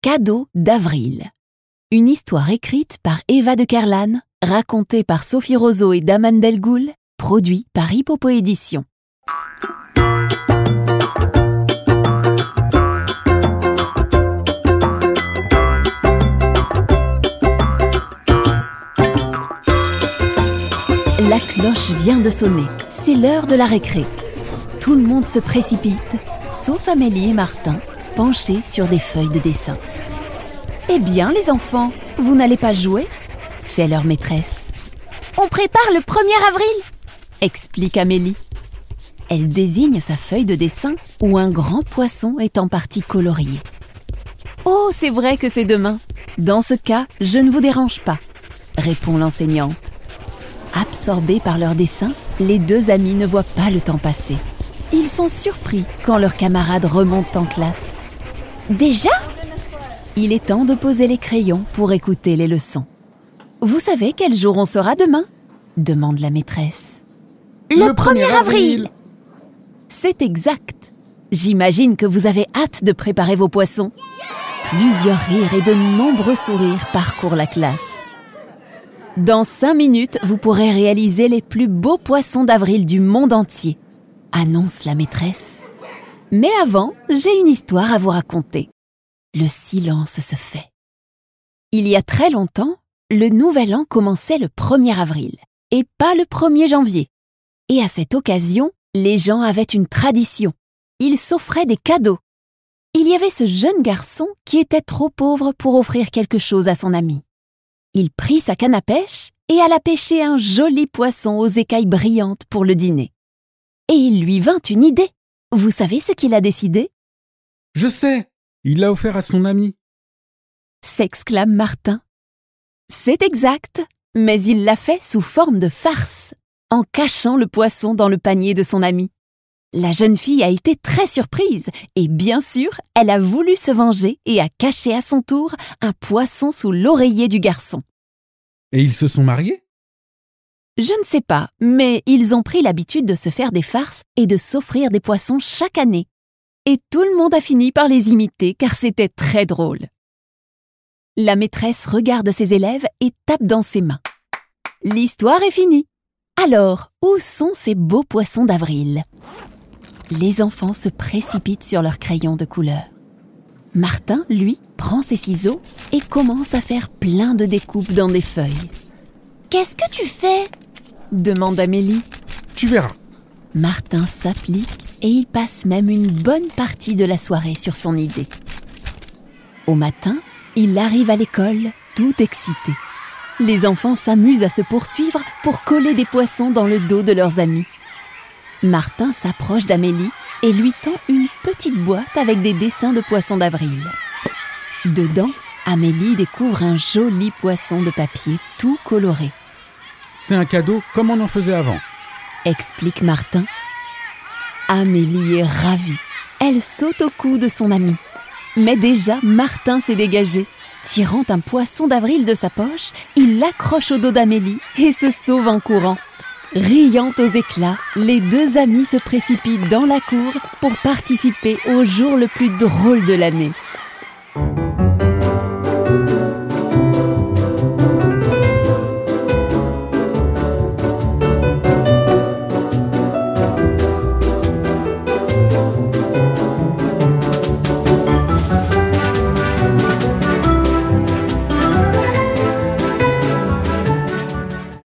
Cadeau d'avril. Une histoire écrite par Eva de Kerlan, racontée par Sophie Roseau et Daman Belgoul, produit par Hippopo Édition. La cloche vient de sonner. C'est l'heure de la récré. Tout le monde se précipite, sauf Amélie et Martin, penchés sur des feuilles de dessin. Eh bien, les enfants, vous n'allez pas jouer? fait leur maîtresse. On prépare le 1er avril explique Amélie. Elle désigne sa feuille de dessin où un grand poisson est en partie colorié. Oh, c'est vrai que c'est demain. Dans ce cas, je ne vous dérange pas, répond l'enseignante. Absorbés par leur dessin, les deux amis ne voient pas le temps passer. Ils sont surpris quand leurs camarades remontent en classe. Déjà Il est temps de poser les crayons pour écouter les leçons. Vous savez quel jour on sera demain? demande la maîtresse. Le 1er avril C'est exact. J'imagine que vous avez hâte de préparer vos poissons. Plusieurs rires et de nombreux sourires parcourent la classe. Dans cinq minutes, vous pourrez réaliser les plus beaux poissons d'avril du monde entier, annonce la maîtresse. Mais avant, j'ai une histoire à vous raconter. Le silence se fait. Il y a très longtemps, le nouvel an commençait le 1er avril et pas le 1er janvier. Et à cette occasion, les gens avaient une tradition. Ils s'offraient des cadeaux. Il y avait ce jeune garçon qui était trop pauvre pour offrir quelque chose à son ami. Il prit sa canne à pêche et alla pêcher un joli poisson aux écailles brillantes pour le dîner. Et il lui vint une idée. Vous savez ce qu'il a décidé? Je sais, il l'a offert à son ami. s'exclame Martin. C'est exact, mais il l'a fait sous forme de farce, en cachant le poisson dans le panier de son ami. La jeune fille a été très surprise et bien sûr, elle a voulu se venger et a caché à son tour un poisson sous l'oreiller du garçon. Et ils se sont mariés? Je ne sais pas, mais ils ont pris l'habitude de se faire des farces et de s'offrir des poissons chaque année. Et tout le monde a fini par les imiter car c'était très drôle. La maîtresse regarde ses élèves et tape dans ses mains. L'histoire est finie. Alors, où sont ces beaux poissons d'avril? Les enfants se précipitent sur leurs crayons de couleur. Martin, lui, prend ses ciseaux et commence à faire plein de découpes dans des feuilles. Qu'est-ce que tu fais? Demande Amélie. Tu verras. Martin s'applique et il passe même une bonne partie de la soirée sur son idée. Au matin, il arrive à l'école tout excité. Les enfants s'amusent à se poursuivre pour coller des poissons dans le dos de leurs amis. Martin s'approche d'Amélie et lui tend une petite boîte avec des dessins de poissons d'avril. Dedans, Amélie découvre un joli poisson de papier tout coloré, C'est un cadeau comme on en faisait avant. explique Martin. Amélie est ravie. Elle saute au cou de son ami. Mais déjà, Martin s'est dégagé. Tirant un poisson d'avril de sa poche, il l'accroche au dos d'Amélie et se sauve en courant. Riant aux éclats, les deux amis se précipitent dans la cour pour participer au jour le plus drôle de l'année.